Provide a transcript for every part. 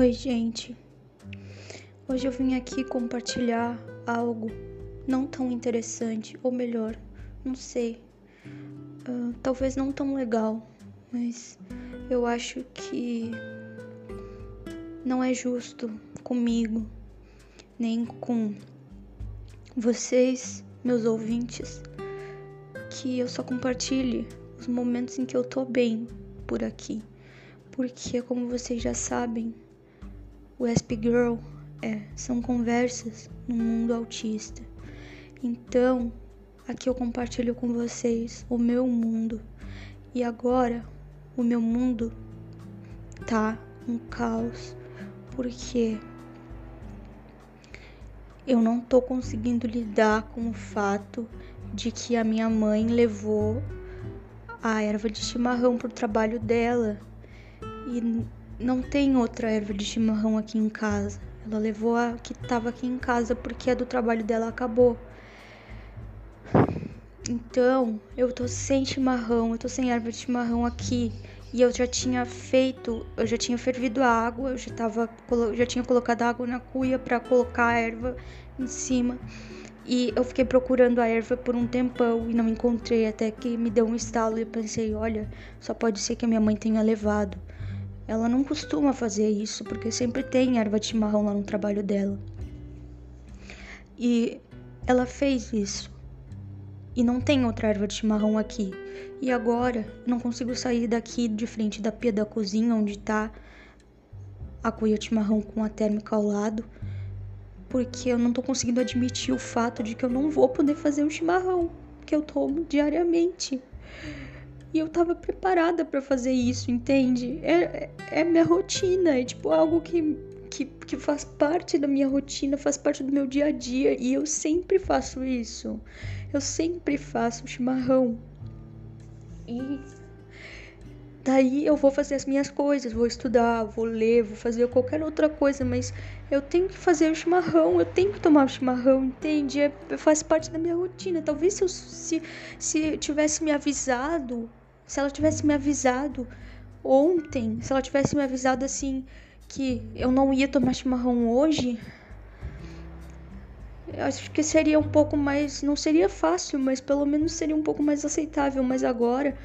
Oi, gente. Hoje eu vim aqui compartilhar algo não tão interessante, ou melhor, não sei. Uh, talvez não tão legal, mas eu acho que não é justo comigo, nem com vocês, meus ouvintes, que eu só compartilhe os momentos em que eu tô bem por aqui. Porque, como vocês já sabem, o SP Girl é, são conversas no mundo autista. Então, aqui eu compartilho com vocês o meu mundo. E agora, o meu mundo tá um caos. Porque eu não tô conseguindo lidar com o fato de que a minha mãe levou a erva de chimarrão pro trabalho dela. E não tem outra erva de chimarrão aqui em casa. Ela levou a que estava aqui em casa porque a do trabalho dela acabou. Então, eu tô sem chimarrão, eu tô sem erva de chimarrão aqui. E eu já tinha feito, eu já tinha fervido a água, eu já, tava, já tinha colocado água na cuia para colocar a erva em cima. E eu fiquei procurando a erva por um tempão e não encontrei, até que me deu um estalo e eu pensei, olha, só pode ser que a minha mãe tenha levado. Ela não costuma fazer isso, porque sempre tem erva de chimarrão lá no trabalho dela. E ela fez isso. E não tem outra erva de chimarrão aqui. E agora não consigo sair daqui de frente da pia da cozinha onde tá a cuia de chimarrão com a térmica ao lado, porque eu não tô conseguindo admitir o fato de que eu não vou poder fazer o chimarrão que eu tomo diariamente. E eu tava preparada para fazer isso, entende? É, é, é minha rotina, é tipo algo que, que, que faz parte da minha rotina, faz parte do meu dia a dia. E eu sempre faço isso. Eu sempre faço chimarrão. E daí eu vou fazer as minhas coisas, vou estudar, vou ler, vou fazer qualquer outra coisa, mas eu tenho que fazer o chimarrão, eu tenho que tomar o chimarrão, entende? É, faz parte da minha rotina. Talvez se, eu, se, se tivesse me avisado se ela tivesse me avisado ontem, se ela tivesse me avisado assim que eu não ia tomar chimarrão hoje, eu acho que seria um pouco mais, não seria fácil, mas pelo menos seria um pouco mais aceitável, mas agora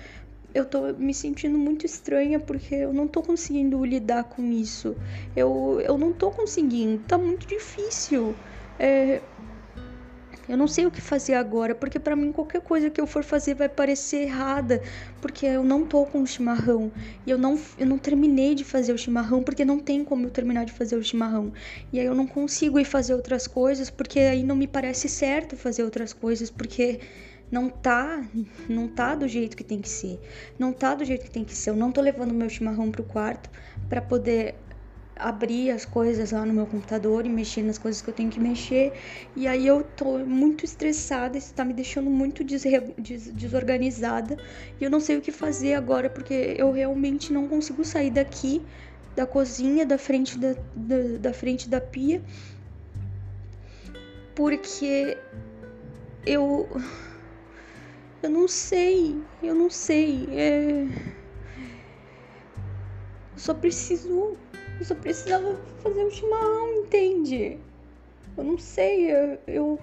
eu tô me sentindo muito estranha porque eu não tô conseguindo lidar com isso. Eu, eu não tô conseguindo, tá muito difícil. É, eu não sei o que fazer agora, porque para mim qualquer coisa que eu for fazer vai parecer errada, porque eu não tô com o chimarrão. E eu não, eu não terminei de fazer o chimarrão, porque não tem como eu terminar de fazer o chimarrão. E aí eu não consigo ir fazer outras coisas, porque aí não me parece certo fazer outras coisas, porque não tá, não tá do jeito que tem que ser. Não tá do jeito que tem que ser. Eu não tô levando meu chimarrão pro quarto para poder abrir as coisas lá no meu computador e mexer nas coisas que eu tenho que mexer. E aí eu tô muito estressada, isso tá me deixando muito desre... des... desorganizada. E eu não sei o que fazer agora, porque eu realmente não consigo sair daqui, da cozinha, da frente da, da, da frente da pia. Porque eu. Eu não sei, eu não sei. É... Eu só preciso eu só precisava fazer um chimarrão, entende? Eu não sei, eu. eu...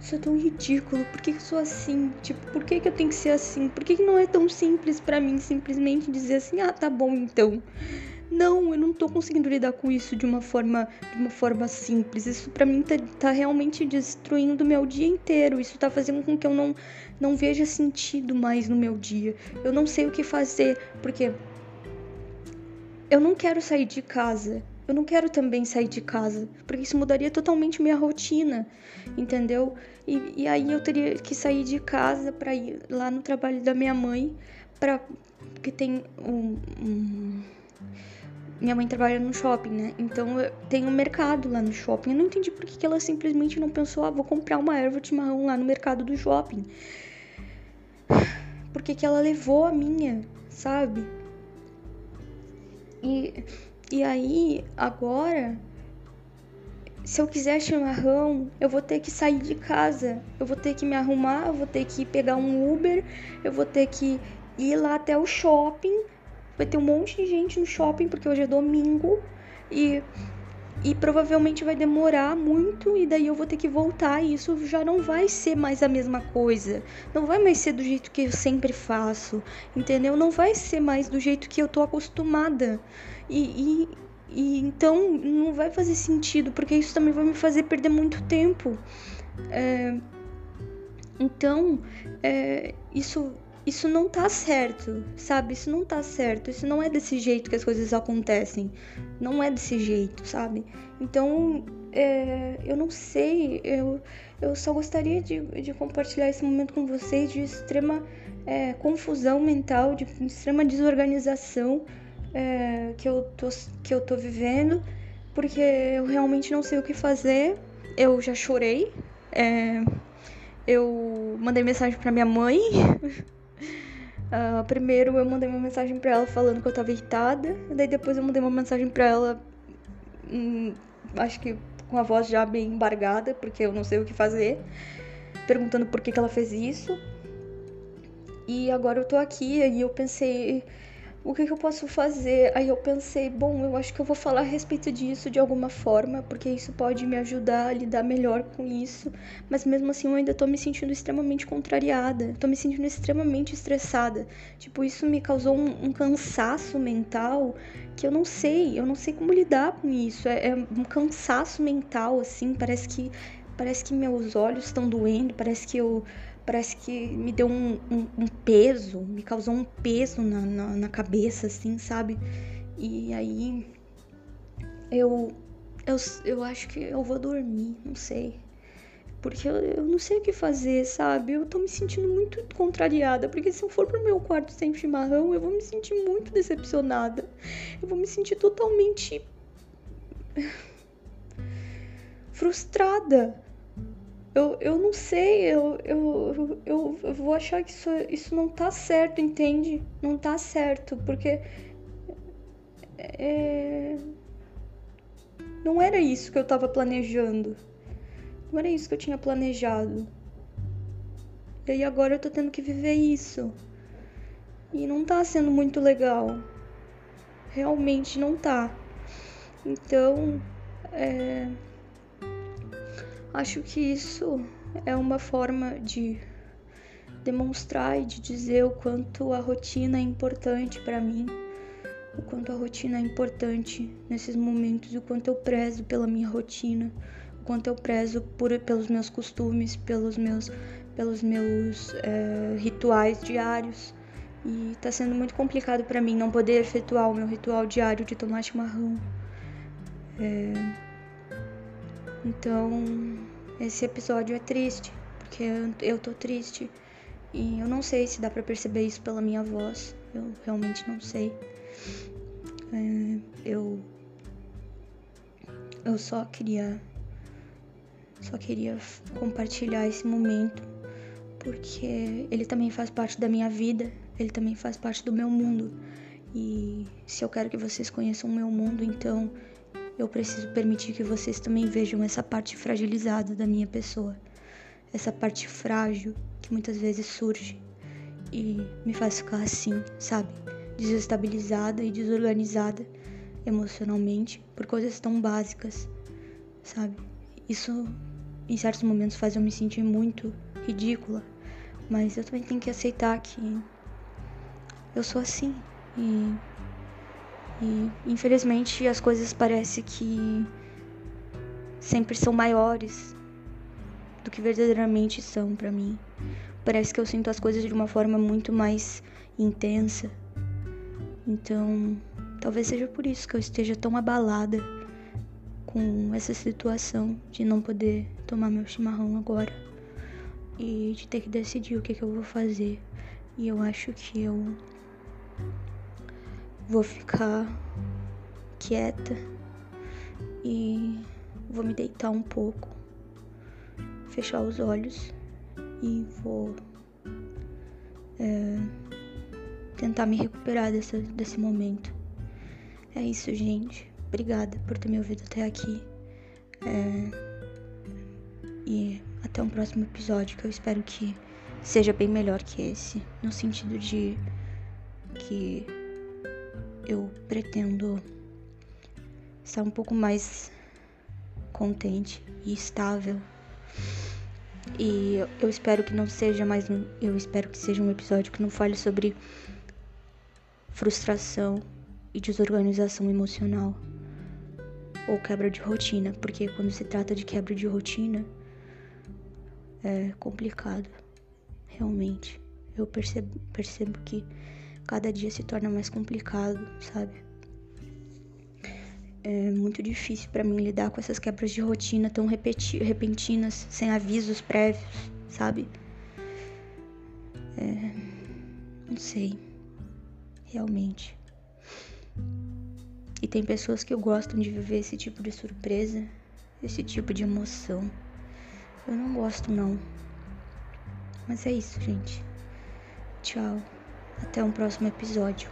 Isso é tão ridículo. Por que eu sou assim? Tipo, por que, que eu tenho que ser assim? Por que, que não é tão simples para mim simplesmente dizer assim, ah, tá bom então? Não, eu não tô conseguindo lidar com isso de uma forma, de uma forma simples. Isso para mim tá, tá realmente destruindo meu dia inteiro. Isso tá fazendo com que eu não, não veja sentido mais no meu dia. Eu não sei o que fazer, porque eu não quero sair de casa. Eu não quero também sair de casa, porque isso mudaria totalmente minha rotina, entendeu? E, e aí eu teria que sair de casa para ir lá no trabalho da minha mãe, para que tem um, um, minha mãe trabalha no shopping, né? Então tem um mercado lá no shopping. Eu não entendi por que, ela simplesmente não pensou, ah, vou comprar uma erva de marrom lá no mercado do shopping. Por que, que ela levou a minha, sabe? E, e aí, agora, se eu quiser chimarrão, eu vou ter que sair de casa. Eu vou ter que me arrumar, eu vou ter que pegar um Uber, eu vou ter que ir lá até o shopping vai ter um monte de gente no shopping, porque hoje é domingo, e, e provavelmente vai demorar muito, e daí eu vou ter que voltar, e isso já não vai ser mais a mesma coisa. Não vai mais ser do jeito que eu sempre faço, entendeu? Não vai ser mais do jeito que eu tô acostumada. E, e, e então não vai fazer sentido, porque isso também vai me fazer perder muito tempo. É, então, é, isso isso não tá certo, sabe? Isso não tá certo. Isso não é desse jeito que as coisas acontecem. Não é desse jeito, sabe? Então, é, eu não sei. Eu, eu só gostaria de, de compartilhar esse momento com vocês de extrema é, confusão mental, de extrema desorganização é, que, eu tô, que eu tô vivendo, porque eu realmente não sei o que fazer. Eu já chorei. É, eu mandei mensagem para minha mãe. Uh, primeiro eu mandei uma mensagem para ela falando que eu tava irritada, daí depois eu mandei uma mensagem para ela, hum, acho que com a voz já bem embargada, porque eu não sei o que fazer, perguntando por que, que ela fez isso. E agora eu tô aqui e eu pensei, o que, que, eu posso fazer? Aí eu pensei, bom, eu acho que eu vou falar a respeito disso de alguma forma, porque isso pode me ajudar a lidar melhor com isso. Mas mesmo assim eu ainda tô me sentindo extremamente contrariada, tô me sentindo extremamente estressada. Tipo, isso me causou um, um cansaço mental que eu não sei, eu não sei como lidar com isso. É, é um cansaço mental, assim, parece que. Parece que meus olhos estão doendo, parece que eu parece que me deu um, um, um peso, me causou um peso na, na, na, cabeça, assim, sabe? E aí eu, eu, eu acho que eu vou dormir, não sei. Porque eu, eu não sei o que fazer, sabe? Eu tô me sentindo muito contrariada. Porque se eu for pro meu quarto sem chimarrão, eu vou me sentir muito decepcionada. Eu vou me sentir totalmente. frustrada eu, eu não sei, eu, eu, eu, eu vou achar que isso, isso não tá certo, entende? Não tá certo, porque. É... Não era isso que eu tava planejando. Não era isso que eu tinha planejado. E aí agora eu tô tendo que viver isso. E não tá sendo muito legal. Realmente não tá. Então, é Acho que isso é uma forma de demonstrar e de dizer o quanto a rotina é importante para mim, o quanto a rotina é importante nesses momentos, o quanto eu prezo pela minha rotina, o quanto eu prezo por, pelos meus costumes, pelos meus, pelos meus é, rituais diários. E tá sendo muito complicado para mim não poder efetuar o meu ritual diário de tomar chimarrão. É... Então, esse episódio é triste, porque eu tô triste. E eu não sei se dá para perceber isso pela minha voz. Eu realmente não sei. É, eu. Eu só queria. Só queria compartilhar esse momento. Porque ele também faz parte da minha vida. Ele também faz parte do meu mundo. E se eu quero que vocês conheçam o meu mundo, então eu preciso permitir que vocês também vejam essa parte fragilizada da minha pessoa, essa parte frágil que muitas vezes surge e me faz ficar assim, sabe? Desestabilizada e desorganizada emocionalmente por coisas tão básicas, sabe? Isso em certos momentos faz eu me sentir muito ridícula, mas eu também tenho que aceitar que eu sou assim e e infelizmente as coisas parecem que sempre são maiores do que verdadeiramente são para mim. Parece que eu sinto as coisas de uma forma muito mais intensa. Então, talvez seja por isso que eu esteja tão abalada com essa situação de não poder tomar meu chimarrão agora e de ter que decidir o que, que eu vou fazer. E eu acho que eu Vou ficar quieta e vou me deitar um pouco, fechar os olhos e vou é, tentar me recuperar dessa, desse momento. É isso, gente. Obrigada por ter me ouvido até aqui. É, e até um próximo episódio que eu espero que seja bem melhor que esse, no sentido de que eu pretendo estar um pouco mais contente e estável. E eu espero que não seja mais um, eu espero que seja um episódio que não fale sobre frustração e desorganização emocional ou quebra de rotina, porque quando se trata de quebra de rotina é complicado, realmente. Eu percebo, percebo que cada dia se torna mais complicado, sabe? É muito difícil para mim lidar com essas quebras de rotina tão repentinas, sem avisos prévios, sabe? É, não sei, realmente. E tem pessoas que gostam de viver esse tipo de surpresa, esse tipo de emoção. Eu não gosto, não. Mas é isso, gente. Tchau. Até um próximo episódio.